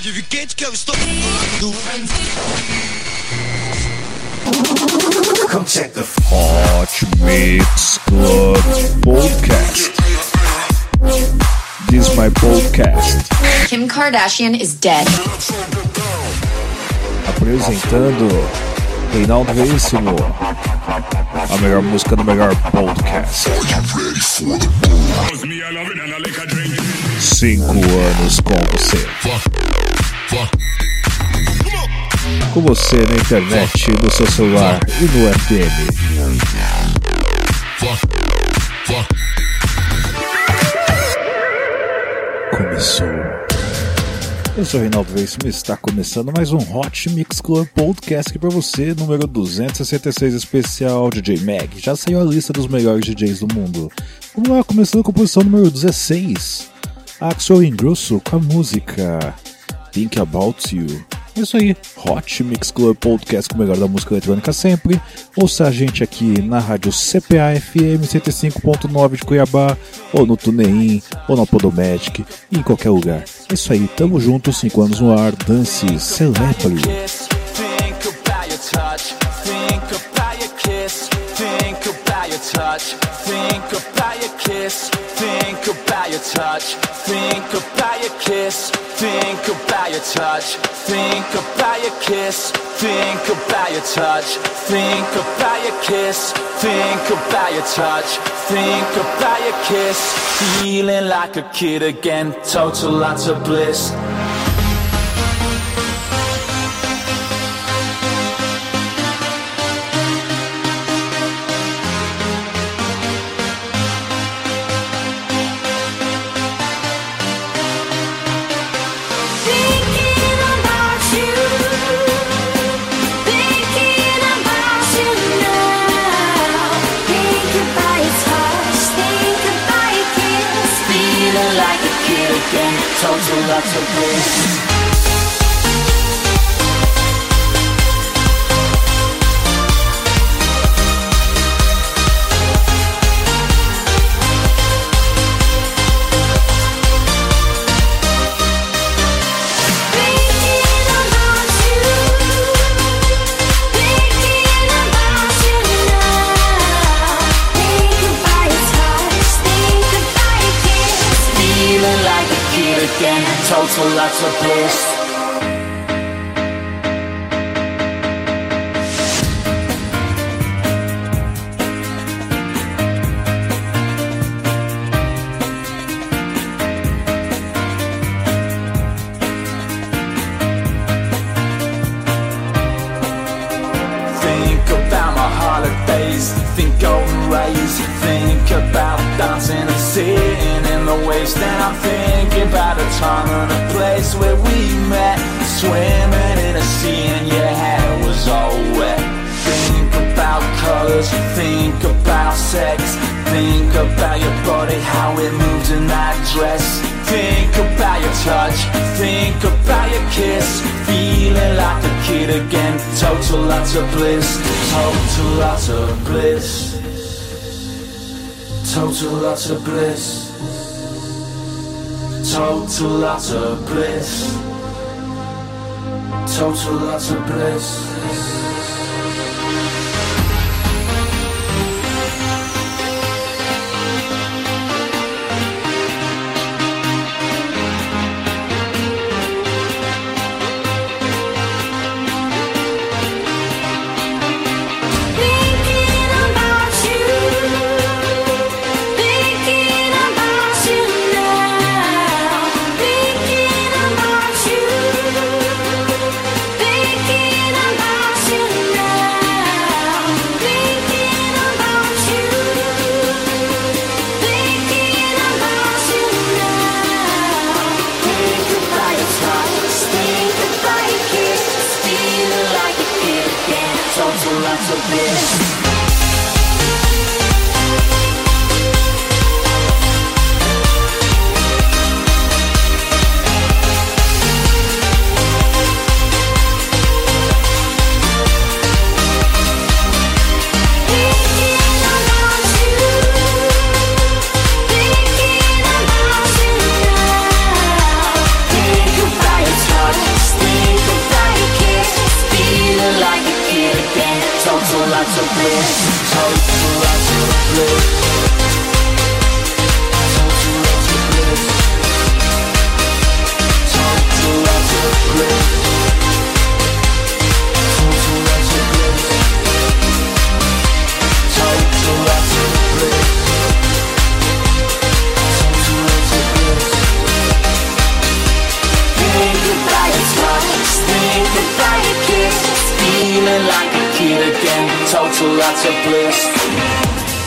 pode vir quente que eu estou. Come check the Hot Mix Club Podcast. This is my podcast. Kim Kardashian is dead. Apresentando Reinaldo Veríssimo. A melhor música do melhor podcast. Cinco anos com você. Com você na internet, no seu celular e no FM. Começou. Eu sou Reinaldo Veríssimo e está começando mais um Hot Mix Club Podcast aqui pra você, número 266 especial DJ Mag. Já saiu a lista dos melhores DJs do mundo. Vamos lá, começando com a posição número 16. Axel Ingrosso com a música Think About You. É isso aí, Hot Mix Club Podcast com o melhor da música eletrônica sempre. Ouça a gente aqui na rádio CPA FM 105.9 de Cuiabá, ou no TuneIn, ou na Podomatic, em qualquer lugar. É isso aí, tamo junto, 5 anos no ar, dance, celebre. Think kiss. Think about your touch. Think about your kiss. Think about your touch. Think about your kiss. Think about your touch. Think about your kiss. Think about your touch. Think about your kiss. Feeling like a kid again. Total lots of bliss. told you not to be. Lots of bliss. Touch, think about your kiss, feeling like a kid again. Total lots of bliss, total lots of bliss, total lots of bliss, total lots of bliss, total lots of bliss.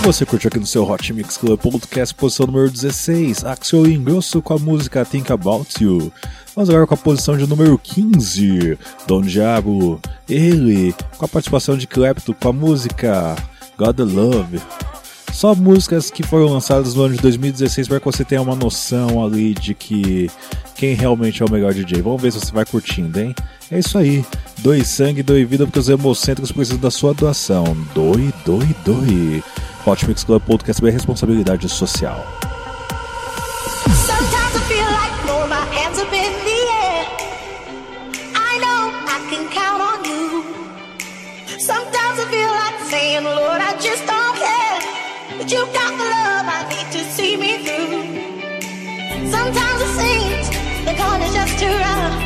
Você curte aqui no seu Hot Mix Club Podcast, posição número 16, Axel Ingrosso com a música Think About You. Vamos agora com a posição de número 15, Don Diabo, ele, com a participação de Klepto com a música God Love. Só músicas que foram lançadas no ano de 2016 para que você tenha uma noção ali de que quem realmente é o melhor DJ. Vamos ver se você vai curtindo, hein? É isso aí. Doe sangue, doe vida, porque os hemocêntricos precisam da sua doação. Doe, doe, doe. Hot Club Podcast é responsabilidade social. Sometimes I feel like saying, Lord, I just don't. But you got the love I need to see me through. Sometimes it seems the going is just too rough.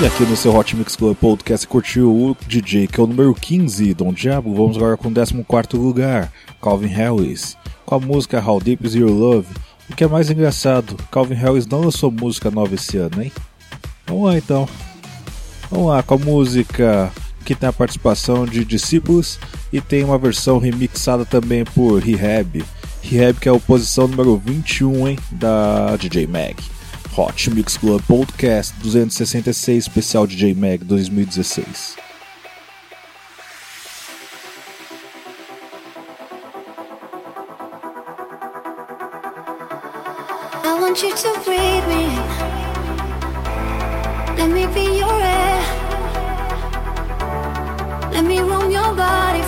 E aqui no seu Hot Mix Club Podcast curtiu o DJ que é o número 15, Dom Diabo. Vamos agora com o 14 lugar, Calvin Harris, com a música How Deep Is Your Love. O que é mais engraçado, Calvin Harris não lançou música nova esse ano, hein? Vamos lá então. Vamos lá com a música que tem a participação de Discípulos e tem uma versão remixada também por Rehab. Rehab que é a posição número 21 hein, da DJ Mag. Hot Mix Club Podcast 266 especial DJ Mag 2016. I want you to me. Be your air. Your body.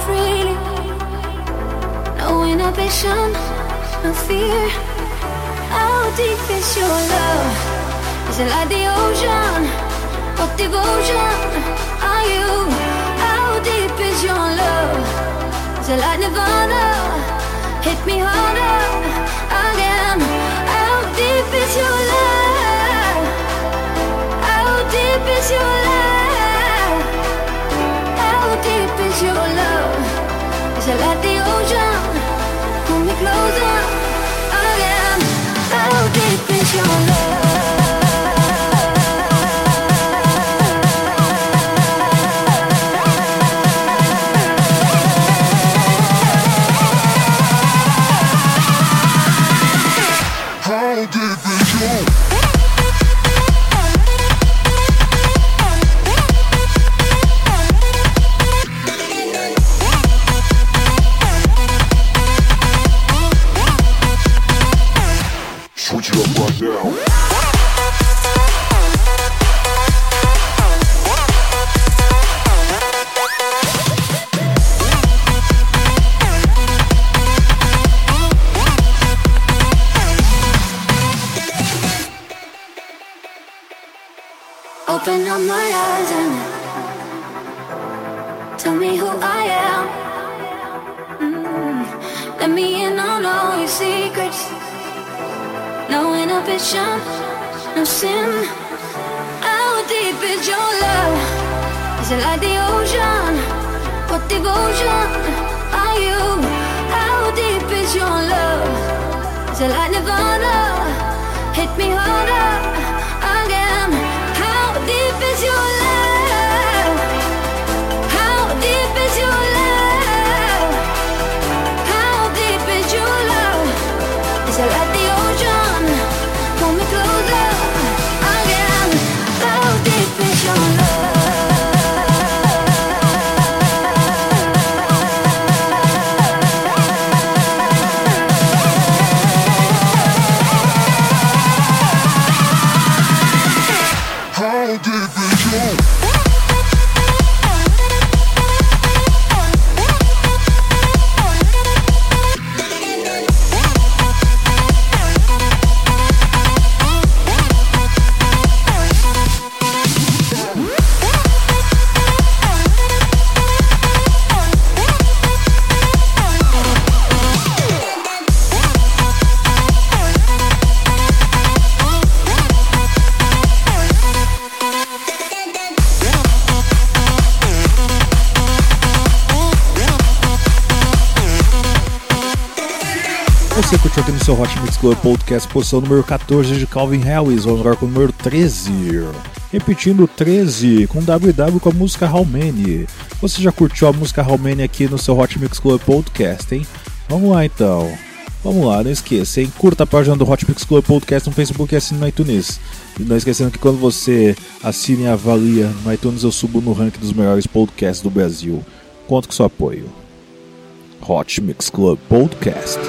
No no fear. How deep is your love? Is it like the ocean? What devotion are you? How deep is your love? Is it like Nirvana? Hit me harder again. How deep is your love? How deep is your love? How deep is your love? Is it like the ocean? Pull me closer your love? Seu Hot Mix Club Podcast, posição número 14 de Calvin Harris, vamos agora com o número 13. Repetindo 13, com WW com a música How Many. Você já curtiu a música How Many aqui no seu Hot Mix Club Podcast, hein? Vamos lá então. Vamos lá, não esqueça, hein? Curta a página do Hot Mix Club Podcast no Facebook e assine no iTunes. E não esquecendo que quando você assina e avalia no iTunes, eu subo no ranking dos melhores podcasts do Brasil. Conto com seu apoio. Hot Mix Club Podcast.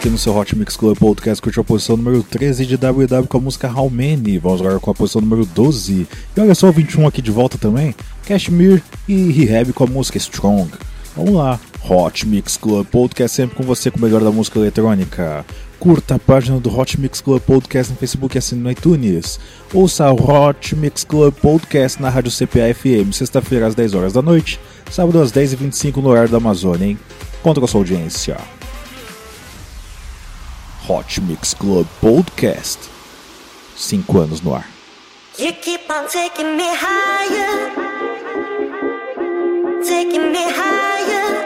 Aqui no seu Hot Mix Club Podcast curtiu a posição número 13 de WW com a música How Many. Vamos agora com a posição número 12. E olha só o 21 aqui de volta também. Cashmere e Rehab com a música Strong. Vamos lá. Hot Mix Club Podcast sempre com você com o melhor da música eletrônica. Curta a página do Hot Mix Club Podcast no Facebook e assine no iTunes. Ouça o Hot Mix Club Podcast na Rádio CPA FM, sexta-feira às 10 horas da noite, sábado às 10h25 no horário da Amazônia, hein? Conta com a sua audiência. Hot Mix Club Podcast. 5 anos no ar. You keep on taking me higher, taking me higher.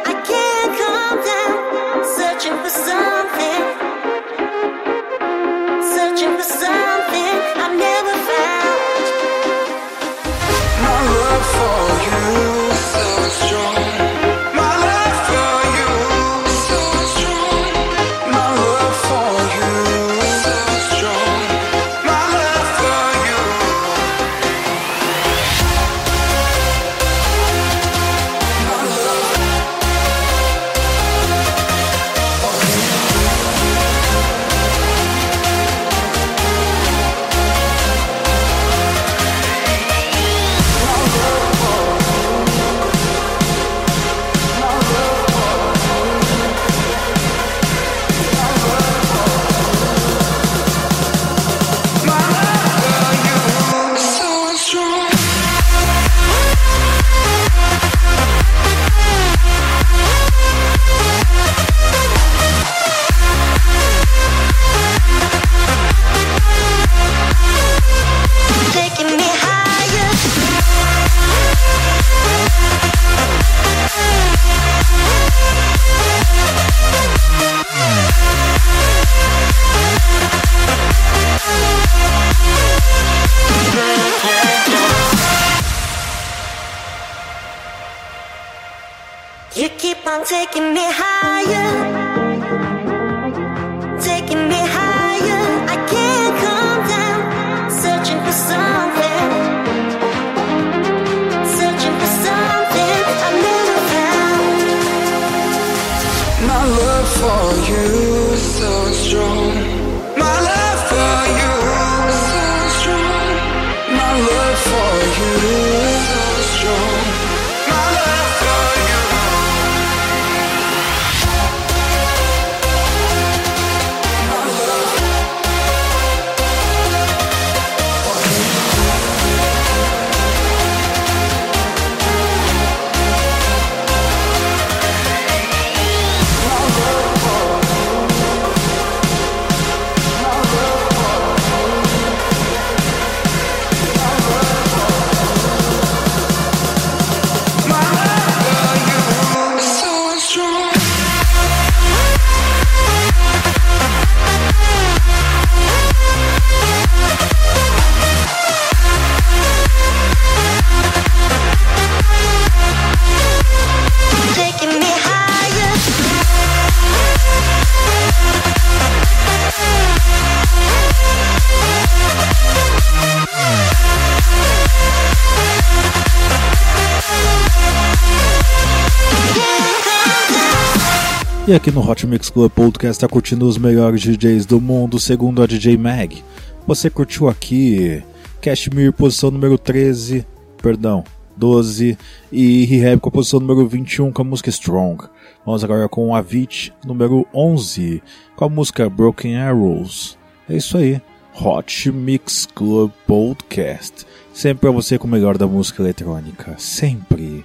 E aqui no Hot Mix Club Podcast tá curtindo os melhores DJs do mundo, segundo a DJ Mag. Você curtiu aqui Cashmere, posição número 13, perdão, 12, e Rehab com a posição número 21 com a música Strong. Vamos agora com Avicii, número 11, com a música Broken Arrows. É isso aí, Hot Mix Club Podcast. Sempre pra você com o melhor da música eletrônica, sempre.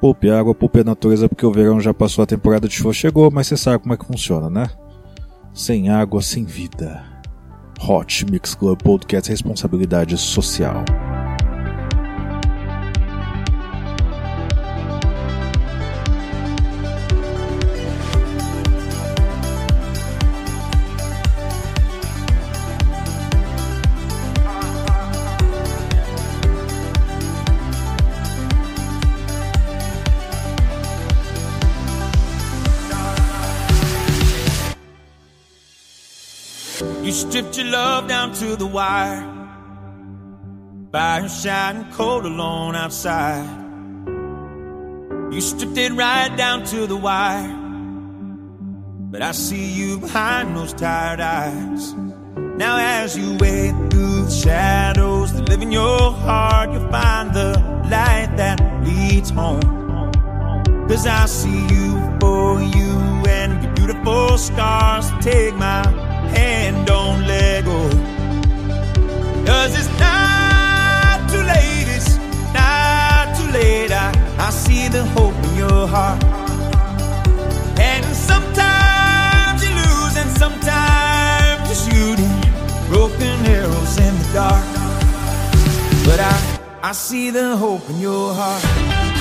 Poupe água, poupe a natureza, porque o verão já passou, a temporada de chuva chegou, mas você sabe como é que funciona, né? Sem água, sem vida. Hot Mix Club Podcast Responsabilidade Social. Stripped your love down to the wire. Fire shining cold alone outside. You stripped it right down to the wire. But I see you behind those tired eyes. Now, as you wade through the shadows that live in your heart, you'll find the light that leads home. Cause I see you for you and your beautiful scars. Take my hand, don't let go. Cause it's not too late, it's not too late. I, I see the hope in your heart. And sometimes you lose, and sometimes you're shooting broken arrows in the dark. But I, I see the hope in your heart.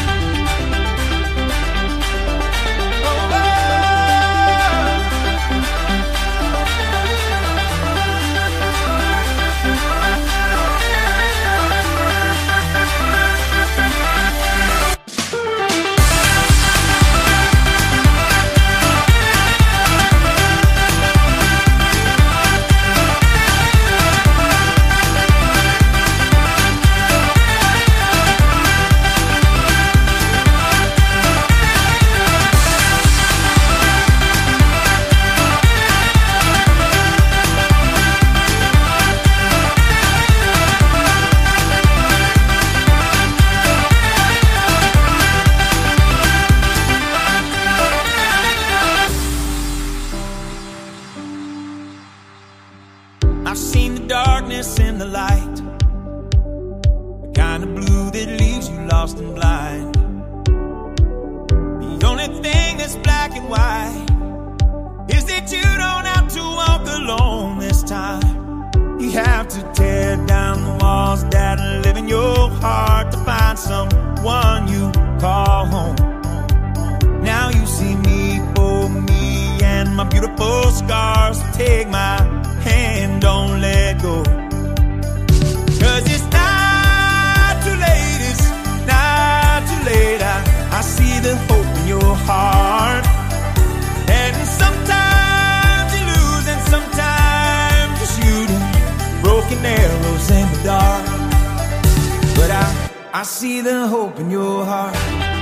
I, see the hope in your heart.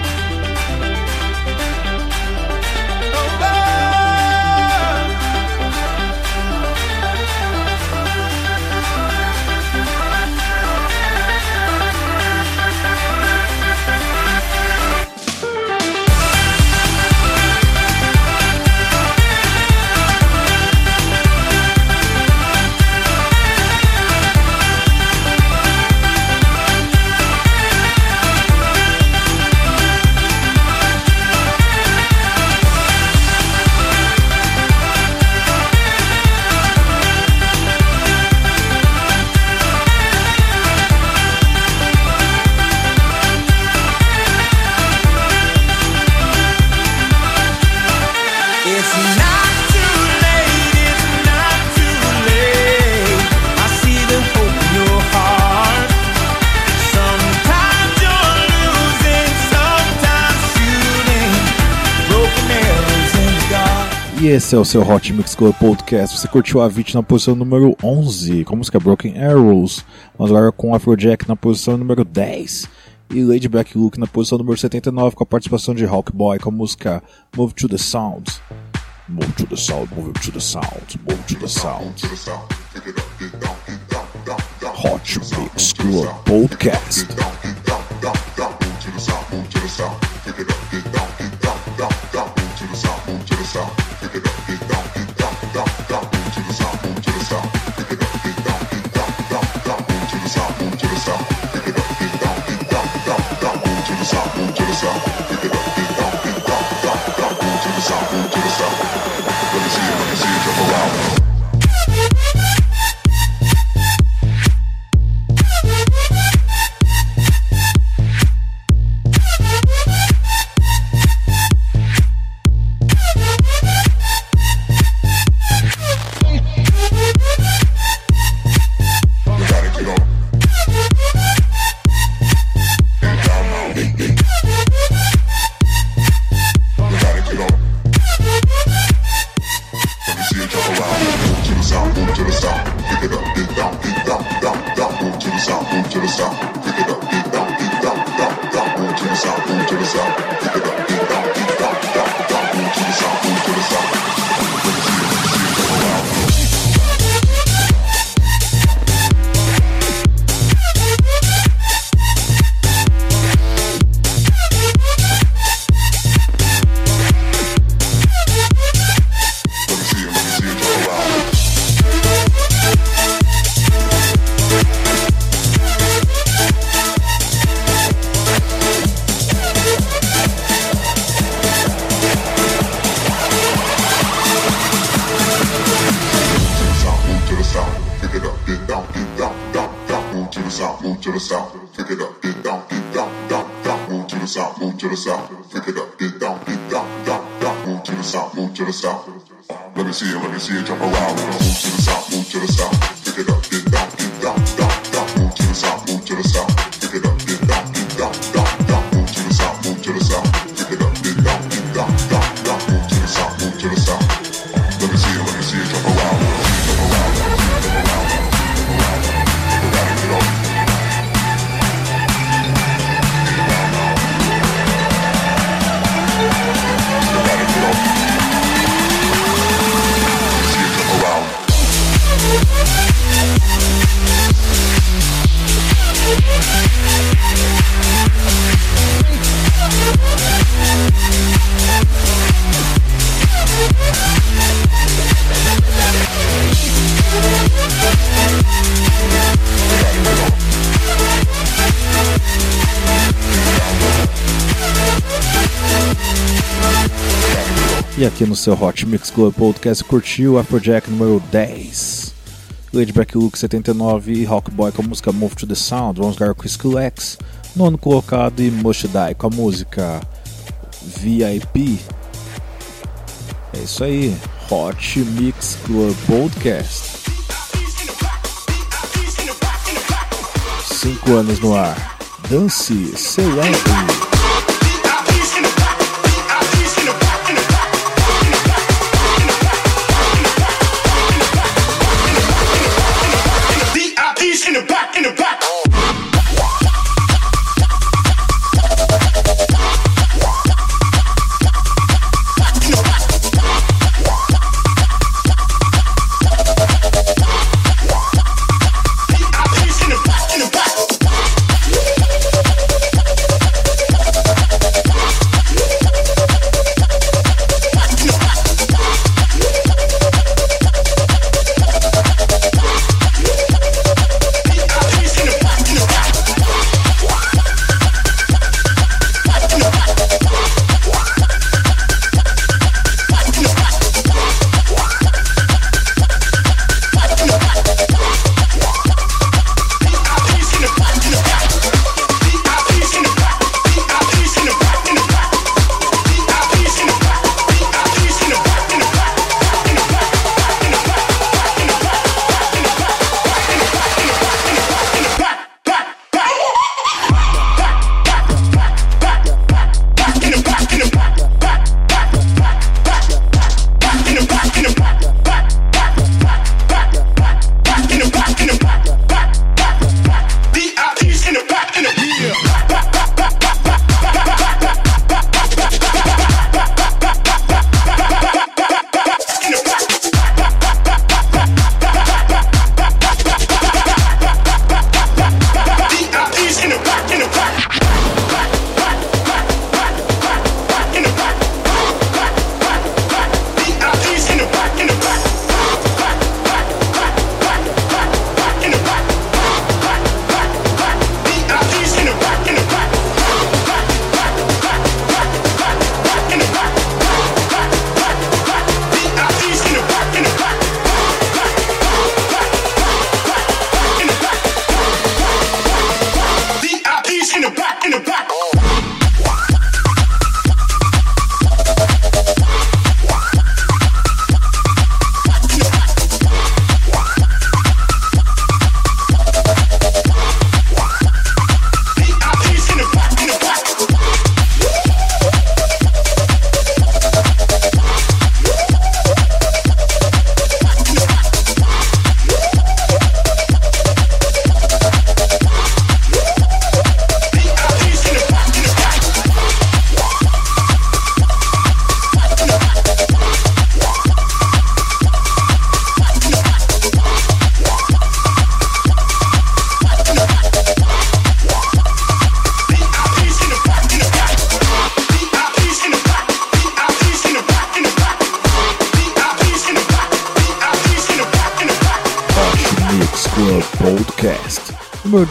Esse é o seu Hot Mix Club Podcast. Você curtiu a Vit na posição número 11, com a música Broken Arrows. Vamos agora com Afrojack na posição número 10. E Lady Black Luke na posição número 79, com a participação de Hawkboy com a música Move to the Sound. Move to the Sound, Move to the Sound, Move to the Sound. Hot Mix Club Podcast. To the south, move to the south. Pick it up, get down, get down, down, down. seu Hot Mix Club Podcast curtiu Afrojack número 10, Laidback Luke 79 e Rockboy com a música Move to the Sound, vamos ligar com Skill X, nono colocado e Mush Die com a música VIP. É isso aí, Hot Mix Club Podcast. Cinco anos no ar. Dance, celebre.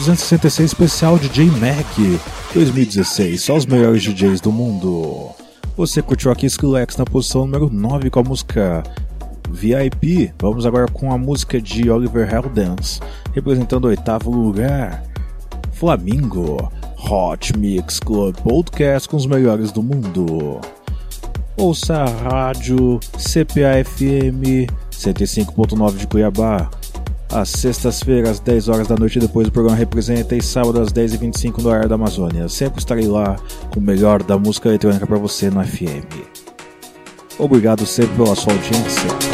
266 especial DJ Mac 2016, só os melhores DJs do mundo. Você curtiu aqui Skrillex na posição número 9 com a música VIP. Vamos agora com a música de Oliver Heldens, representando o oitavo lugar. Flamingo, Hot Mix Club Podcast com os melhores do mundo. Ouça a rádio CPA-FM 105.9 de Cuiabá às sextas-feiras, 10 horas da noite, depois do programa Representa, e sábado às 10h25 no horário da Amazônia. Sempre estarei lá com o melhor da música eletrônica para você no FM. Obrigado sempre pela sua audiência.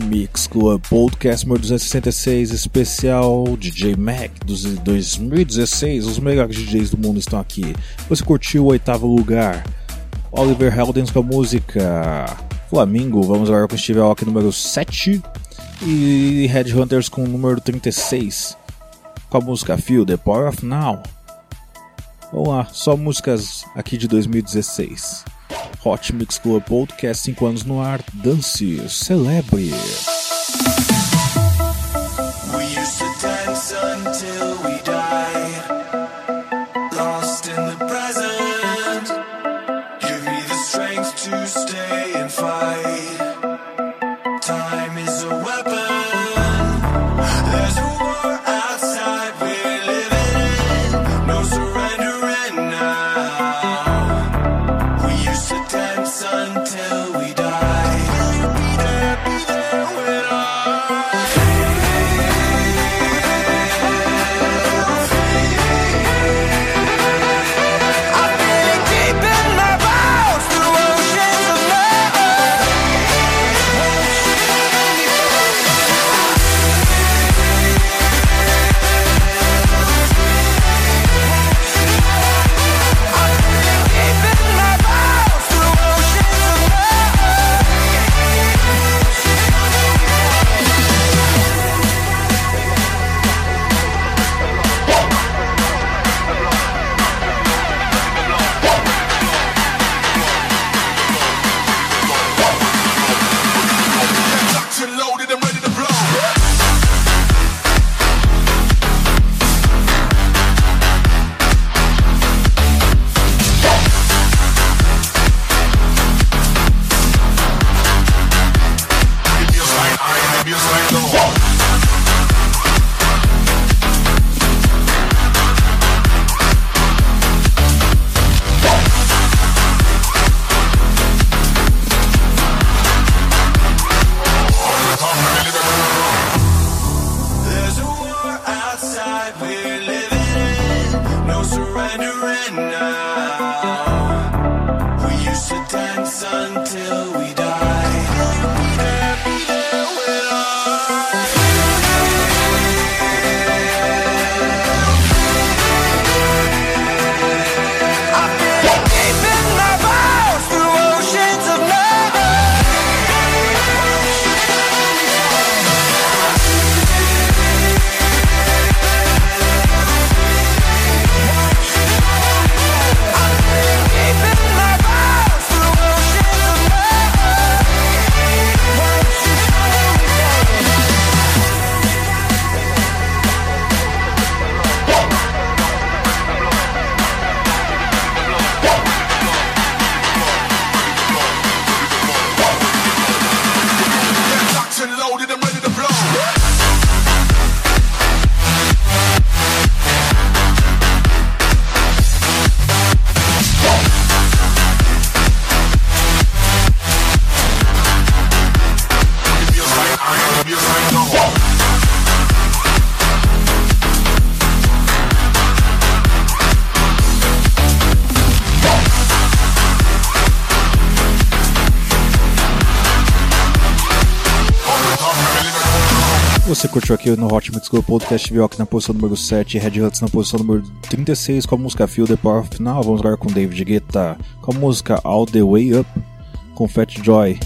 Mix Club Podcast número 266, especial DJ Mac dos 2016. Os melhores DJs do mundo estão aqui. Você curtiu o oitavo lugar? Oliver Heldens com a música Flamingo. Vamos agora com Steve Aoki número 7 e Headhunters com o número 36 com a música Feel The Power of Now. Vamos lá, só músicas aqui de 2016. Hot Mix Club Podcast 5 anos no ar. Dance, celebre. Curtiu aqui no Hot Mix Club Podcast Bioc na posição número 7 Red Huts na posição número 36 com a música Feel the Power Final. Vamos agora com David Guetta com a música All the Way Up com Fat Joy.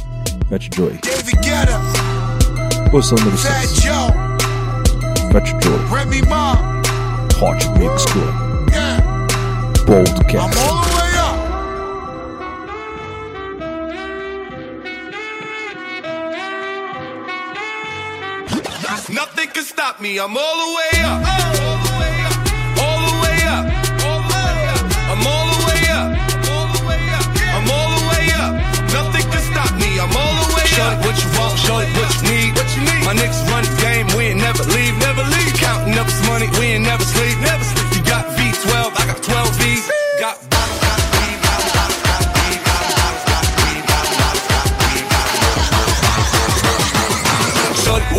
Fat Joy. Posição número Fat 6 Joe, Fat Joy. Hot Mix Club Podcast. Nothing can stop me. I'm all the way up. All the way up. All the way up. All the way up. I'm all the way up. All the way up. I'm all the way up. Nothing can stop me. I'm all the way up. what you want, shorty, what you need. What you need. My niggas run the game, we ain't never leave, never leave. Counting up this money, we ain't never never sleep.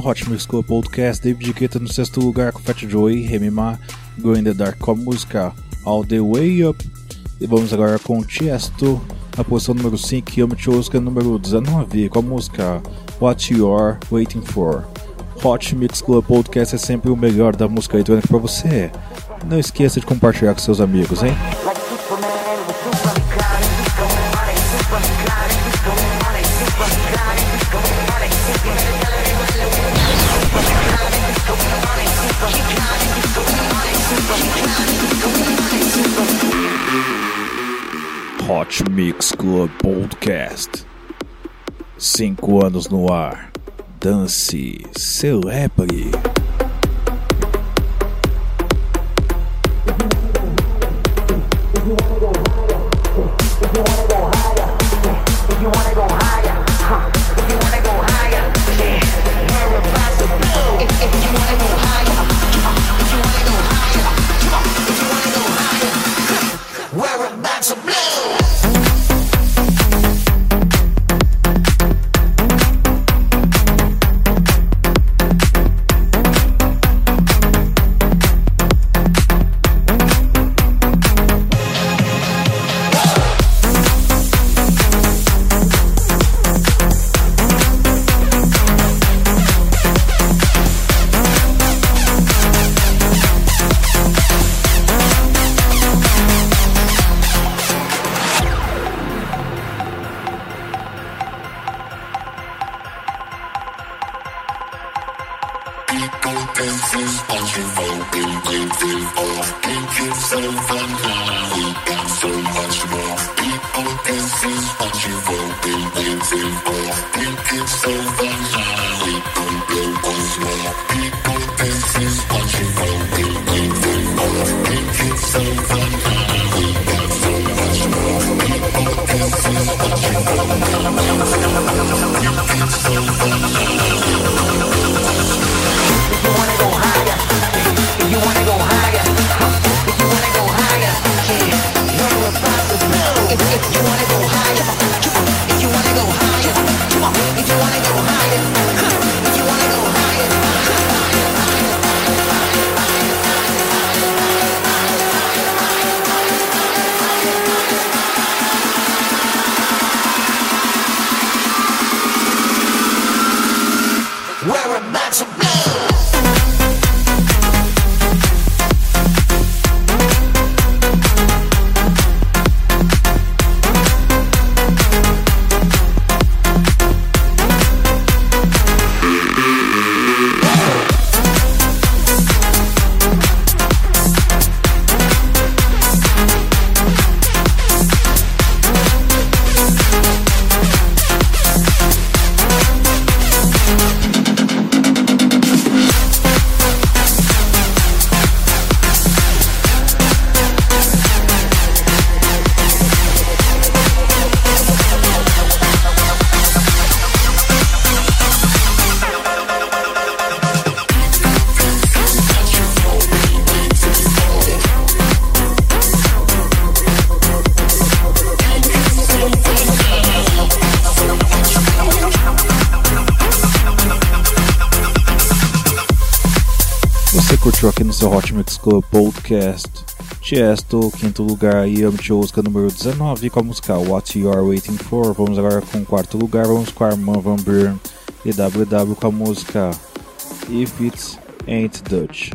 No Hot Mix Club Podcast David Guetta no sexto lugar com Fat Joey, Remy Ma, Go in the Dark com a música All the Way Up. E vamos agora com Tiesto na posição número 5 e Yami Choska número 19 com a música What You're Waiting For. Hot Mix Club Podcast é sempre o melhor da música eletrônica para você. Não esqueça de compartilhar com seus amigos, hein? Mix Club Podcast. Cinco anos no ar. Dance, celebre. thank Mix Club Podcast Tiesto, quinto lugar, Yamcha Oscar número 19 com a música What You Are Waiting For. Vamos agora com o quarto lugar, vamos com Armand Van Buren e WW com a música If It Ain't Dutch.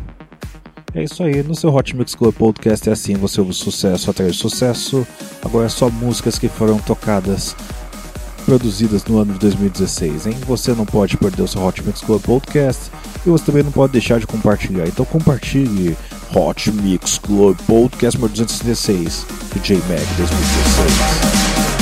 É isso aí, no seu Hot Mix Club Podcast é assim, você ouve sucesso atrás de sucesso. Agora é só músicas que foram tocadas produzidas no ano de 2016, hein? Você não pode perder o seu Hot Mix Club Podcast e você também não pode deixar de compartilhar. Então compartilhe Hot Mix Club Podcast número 266 DJ Mag 2016.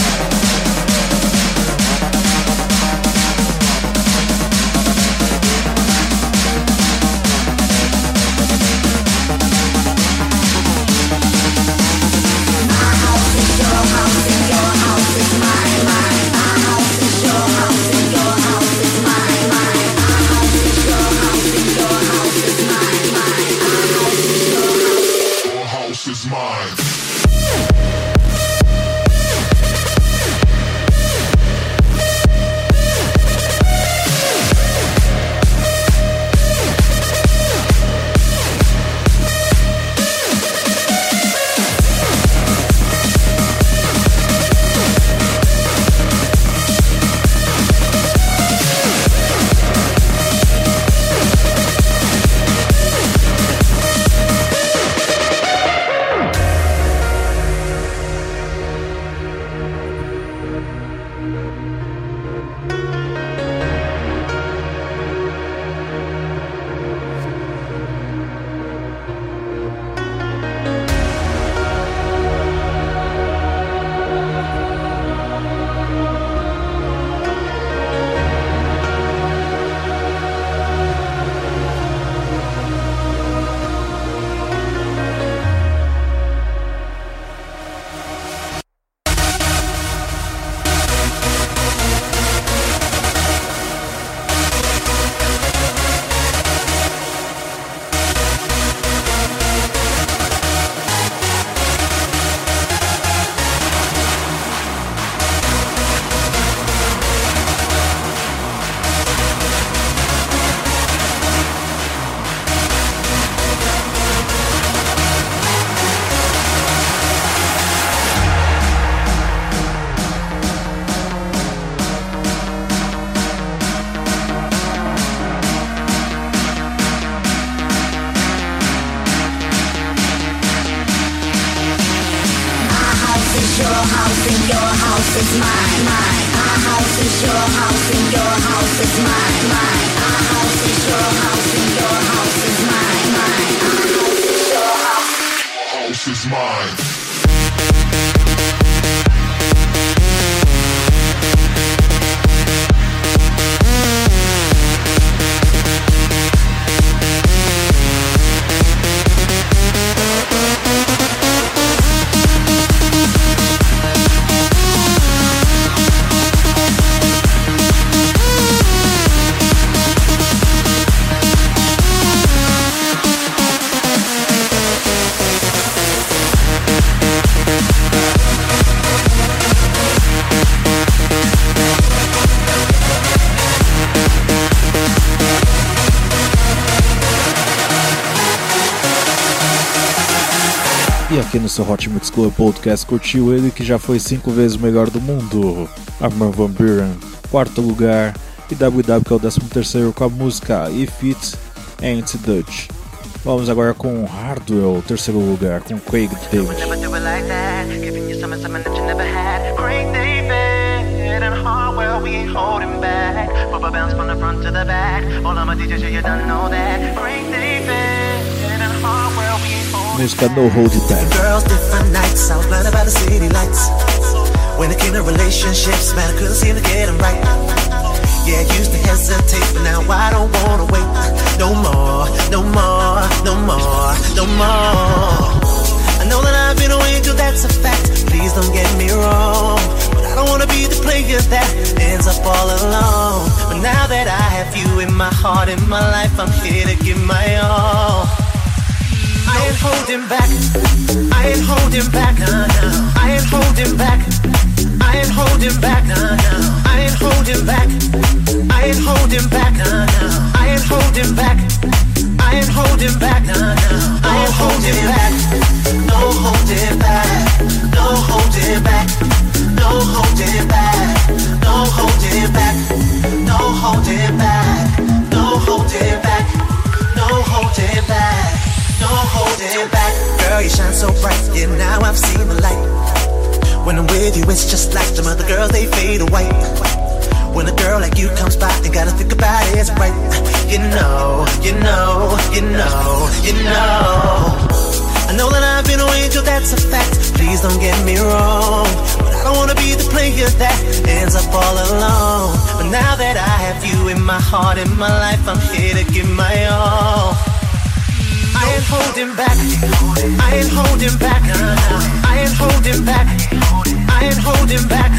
Seu Hot Mix Club Podcast curtiu ele que já foi cinco vezes o melhor do mundo, Armin Van Buren, quarto lugar, e WW que é o décimo terceiro com a música If It Ain't Dutch. Vamos agora com Hardwell, terceiro lugar, com Craig David. Música No Hold Back. Girls, different nights. I was blinded by the city lights. When it came to relationships, man, I couldn't seem to get them right. Yeah, used to hesitate, but now I don't wanna wait. No more, no more, no more, no more. I know that I've been too, that's a fact. Please don't get me wrong. But I don't wanna be the player that ends up all alone. But now that I have you in my heart, in my life, I'm here to give my all. I ain't holding back. I ain't holding back. I ain't holding back. I ain't holding back. I ain't holding back. I ain't holding back. I ain't holding back. I ain't holding back. Holding back. No holding back. No holding back. No holding back. No holding back. No holding back. No holding back. No holding back. No holding back. Girl, you shine so bright. Yeah, now I've seen the light. When I'm with you, it's just like the other girls, they fade away. When a girl like you comes by, you gotta think about it, it's right. You know, you know, you know, you know. I know that I've been away, too, that's a fact. Please don't get me wrong. But I don't wanna be the player that ends up all alone. But now that I have you in my heart, in my life, I'm here to give my all. I ain't holding back. I ain't holding back. I ain't holding back. I ain't holding back.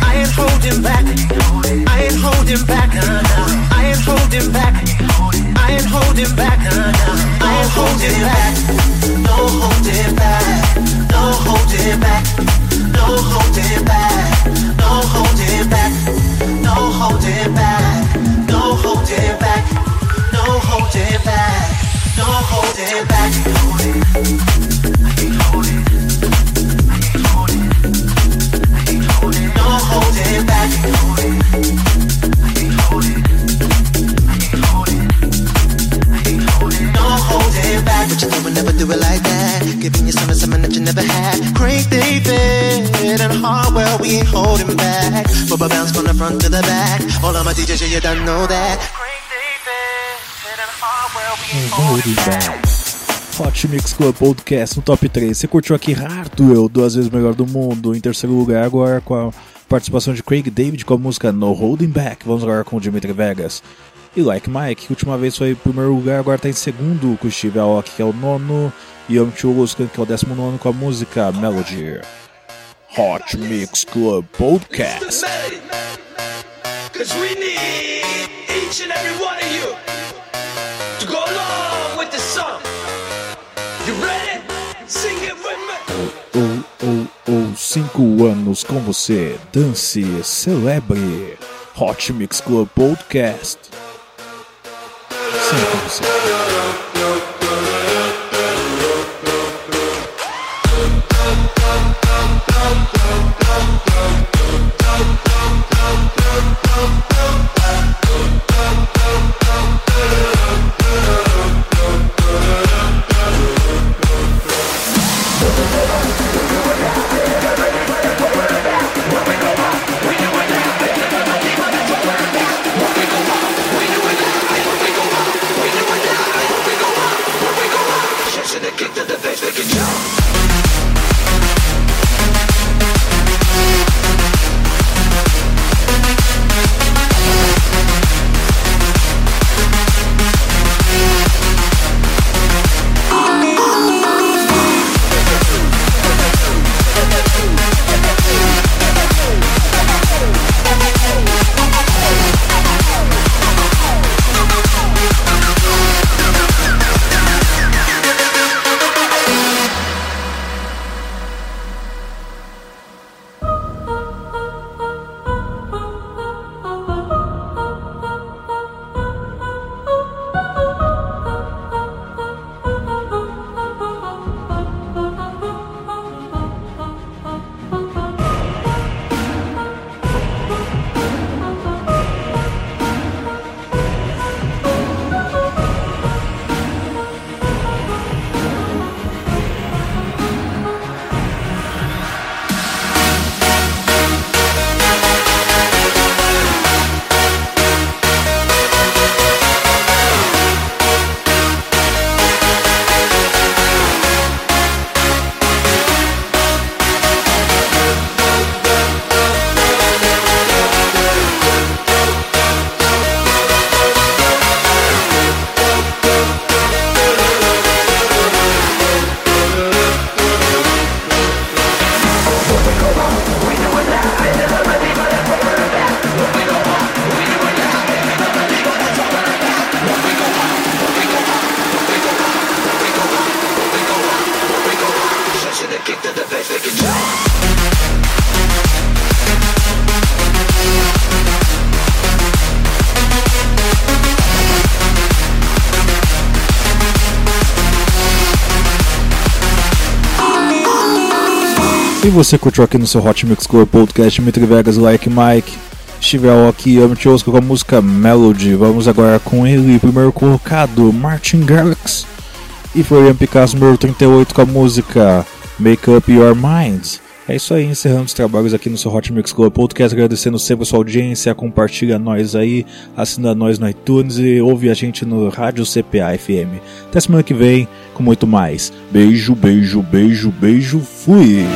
I ain't holding back. I ain't holding back. I ain't holding back. I ain't holding back. I ain't holding back. No holding back. No holding back. No holding back. No holding back. No holding back. Never had. Craig David and Harwell, we ain't holding back. Bubba bounce from the front to the back. All of my DJs, yeah, you don't know that. And we ain't Back. Hot Mix Club Podcast no top 3. Você curtiu aqui Hardwell, duas vezes melhor do mundo, em terceiro lugar agora com a participação de Craig David com a música No Holding Back. Vamos agora com o Dimitri Vegas. E Like Mike, que última vez foi em primeiro lugar, agora está em segundo com o Steve Aoki, que é o nono, e Young Chugoskan, que é o décimo nono com a música Melody. Hot Mix Club Podcast. Cause we need each and every one of you to go along with the song. You ready? Sing it with me. Ou, ou, ou, cinco anos com você. Dance, celebre. Hot Mix Club Podcast. Sempre com você. up, up, up. Você curtiu aqui no seu Hot Mix Club Podcast Dimitri Vegas Like Mike. Estiver aqui, eu me com a música Melody. Vamos agora com ele, primeiro colocado, Martin Garrix. E Florian Picasso, número 38, com a música Make Up Your Mind. É isso aí, encerrando os trabalhos aqui no seu Hot Mix Club Podcast, agradecendo sempre a sua audiência, compartilha nós aí, assina nós no iTunes e ouve a gente no Rádio CPA FM. Até semana que vem com muito mais. Beijo, beijo, beijo, beijo, fui!